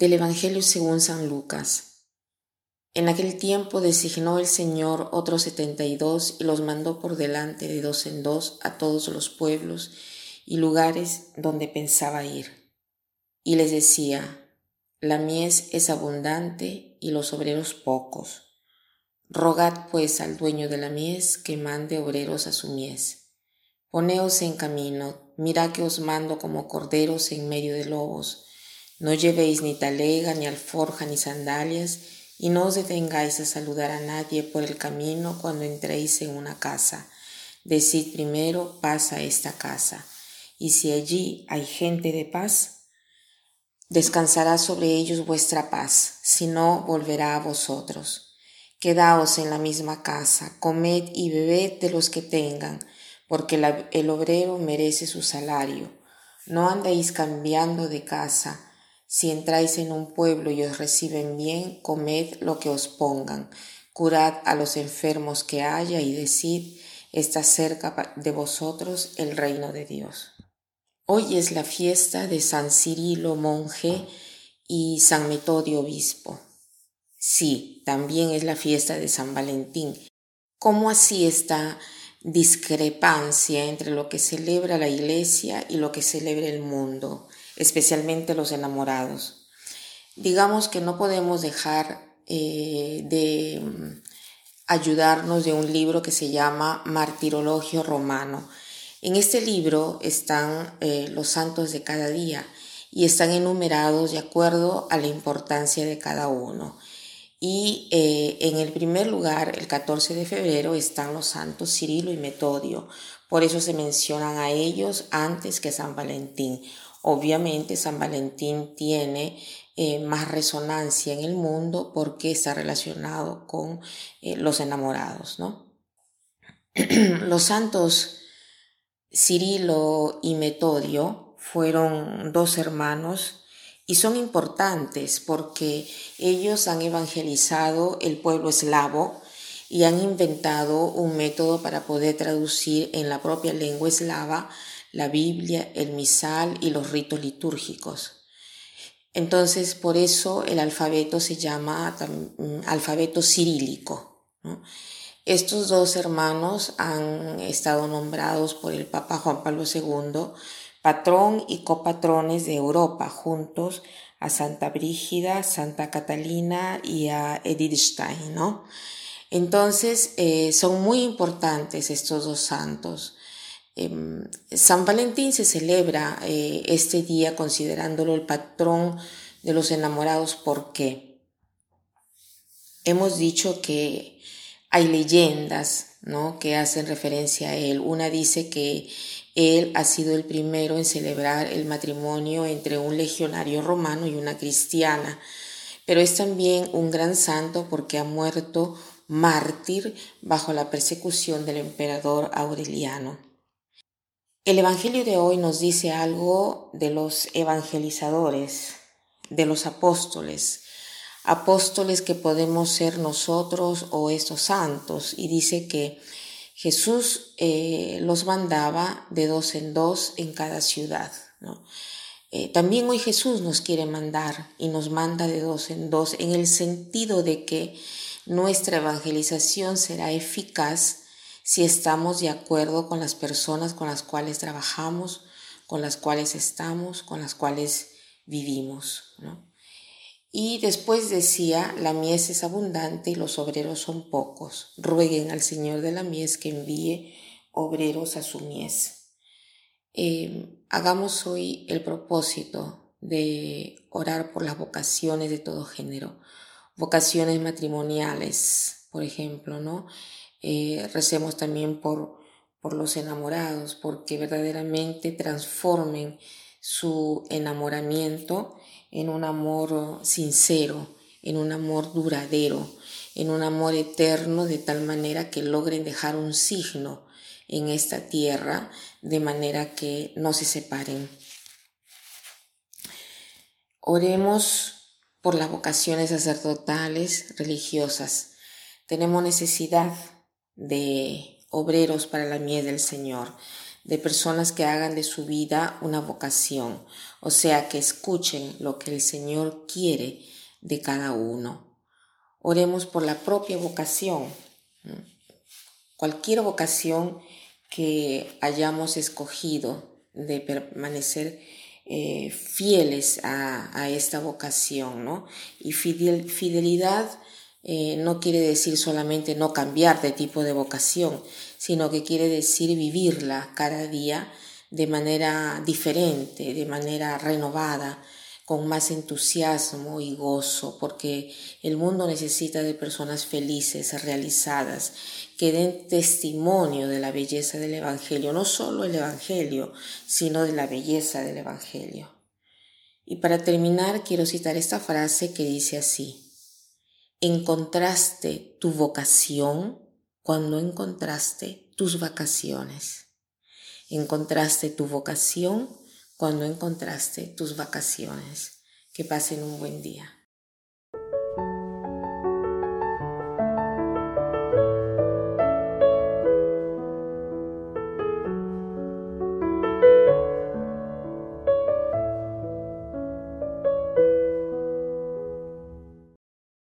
Del Evangelio según San Lucas. En aquel tiempo designó el Señor otros setenta y dos y los mandó por delante de dos en dos a todos los pueblos y lugares donde pensaba ir. Y les decía, la mies es abundante y los obreros pocos. Rogad pues al dueño de la mies que mande obreros a su mies. Poneos en camino, mirad que os mando como corderos en medio de lobos no llevéis ni talega, ni alforja, ni sandalias, y no os detengáis a saludar a nadie por el camino cuando entréis en una casa. Decid primero, paz a esta casa. Y si allí hay gente de paz, descansará sobre ellos vuestra paz, si no, volverá a vosotros. Quedaos en la misma casa, comed y bebed de los que tengan, porque el obrero merece su salario. No andéis cambiando de casa, si entráis en un pueblo y os reciben bien, comed lo que os pongan, curad a los enfermos que haya y decid, está cerca de vosotros el reino de Dios. Hoy es la fiesta de San Cirilo monje y San Metodio obispo. Sí, también es la fiesta de San Valentín. ¿Cómo así esta discrepancia entre lo que celebra la Iglesia y lo que celebra el mundo? Especialmente los enamorados. Digamos que no podemos dejar eh, de mm, ayudarnos de un libro que se llama Martirologio Romano. En este libro están eh, los santos de cada día y están enumerados de acuerdo a la importancia de cada uno. Y eh, en el primer lugar, el 14 de febrero, están los santos Cirilo y Metodio. Por eso se mencionan a ellos antes que San Valentín. Obviamente San Valentín tiene eh, más resonancia en el mundo porque está relacionado con eh, los enamorados, ¿no? los santos Cirilo y Metodio fueron dos hermanos y son importantes porque ellos han evangelizado el pueblo eslavo y han inventado un método para poder traducir en la propia lengua eslava la Biblia, el misal y los ritos litúrgicos. Entonces, por eso el alfabeto se llama mm, alfabeto cirílico. Estos dos hermanos han estado nombrados por el Papa Juan Pablo II patrón y copatrones de Europa, juntos a Santa Brígida, Santa Catalina y a Edith Stein. ¿no? Entonces, eh, son muy importantes estos dos santos. Em, San Valentín se celebra eh, este día considerándolo el patrón de los enamorados porque hemos dicho que hay leyendas ¿no? que hacen referencia a él. Una dice que él ha sido el primero en celebrar el matrimonio entre un legionario romano y una cristiana, pero es también un gran santo porque ha muerto mártir bajo la persecución del emperador Aureliano. El Evangelio de hoy nos dice algo de los evangelizadores, de los apóstoles, apóstoles que podemos ser nosotros o estos santos, y dice que Jesús eh, los mandaba de dos en dos en cada ciudad. Eh, también hoy Jesús nos quiere mandar y nos manda de dos en dos en el sentido de que nuestra evangelización será eficaz si estamos de acuerdo con las personas con las cuales trabajamos, con las cuales estamos, con las cuales vivimos. Y después decía, la mies es abundante y los obreros son pocos. Rueguen al Señor de la mies que envíe obreros a su mies. Eh, hagamos hoy el propósito de orar por las vocaciones de todo género, vocaciones matrimoniales, por ejemplo, ¿no? Eh, recemos también por, por los enamorados, porque verdaderamente transformen su enamoramiento en un amor sincero, en un amor duradero, en un amor eterno, de tal manera que logren dejar un signo en esta tierra, de manera que no se separen. Oremos por las vocaciones sacerdotales, religiosas. Tenemos necesidad de obreros para la mies del Señor. de personas que hagan de su vida una vocación, o sea, que escuchen lo que el Señor quiere de cada uno. Oremos por la propia vocación, cualquier vocación que hayamos escogido de permanecer eh, fieles a, esta vocación, ¿no? Y fidelidad eh, no quiere decir solamente no cambiar de tipo de vocación, sino que quiere decir vivirla cada día de manera diferente, de manera renovada, con más entusiasmo y gozo, porque el mundo necesita de personas felices, realizadas, que den testimonio de la belleza del Evangelio, no solo el Evangelio, sino de la belleza del Evangelio. Y para terminar, quiero citar esta frase que dice así, encontraste tu vocación cuando encontraste tus vacaciones. Encontraste tu vocación cuando encontraste tus vacaciones. Que pasen un buen día.